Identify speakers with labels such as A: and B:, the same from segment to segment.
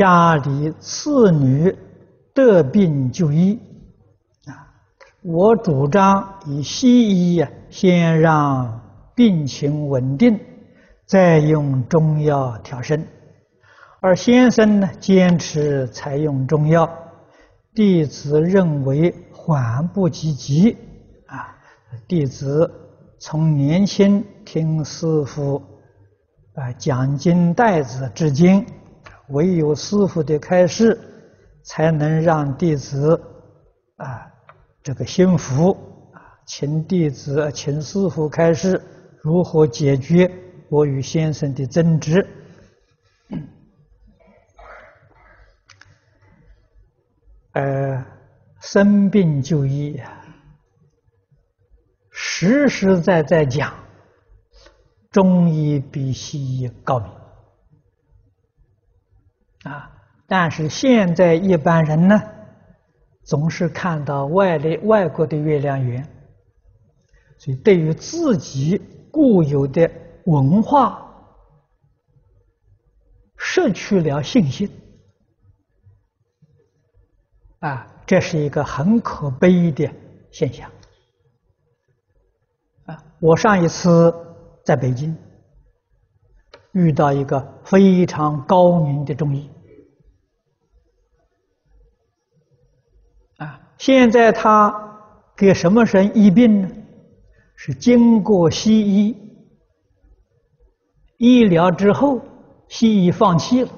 A: 家里次女得病就医啊，我主张以西医呀，先让病情稳定，再用中药调身。而先生呢，坚持采用中药，弟子认为缓不积极啊。弟子从年轻听师父啊讲经带子至今，唯有师父的开示，才能让弟子啊这个心服啊，请弟子请师父开示如何解决我与先生的争执。呃，生病就医，实实在在讲，中医比西医高明啊。但是现在一般人呢，总是看到外的外国的月亮圆，所以对于自己固有的文化失去了信心。啊，这是一个很可悲的现象。啊，我上一次在北京遇到一个非常高明的中医。啊，现在他给什么人医病呢？是经过西医医疗之后，西医放弃了，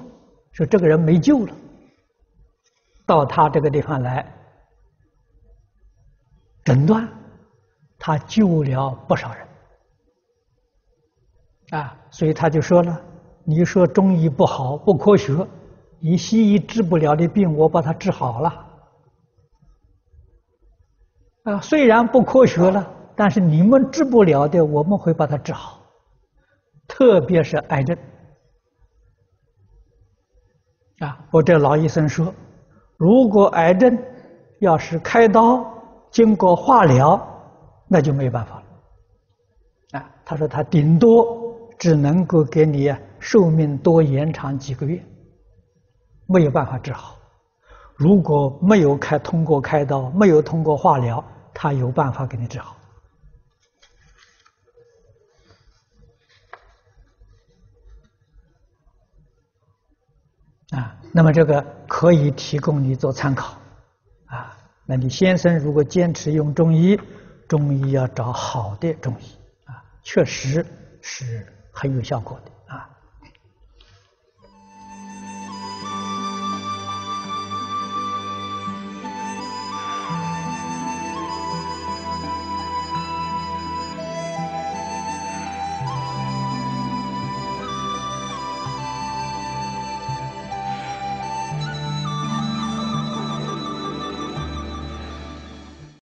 A: 说这个人没救了。到他这个地方来诊断，他救了不少人啊，所以他就说了：“你说中医不好，不科学，你西医治不了的病，我把它治好了。啊，虽然不科学了，但是你们治不了的，我们会把它治好，特别是癌症。啊，我这老医生说。”如果癌症要是开刀经过化疗，那就没办法了。啊，他说他顶多只能够给你寿命多延长几个月，没有办法治好。如果没有开通过开刀，没有通过化疗，他有办法给你治好。啊，那么这个可以提供你做参考，啊，那你先生如果坚持用中医，中医要找好的中医，啊，确实是很有效果的。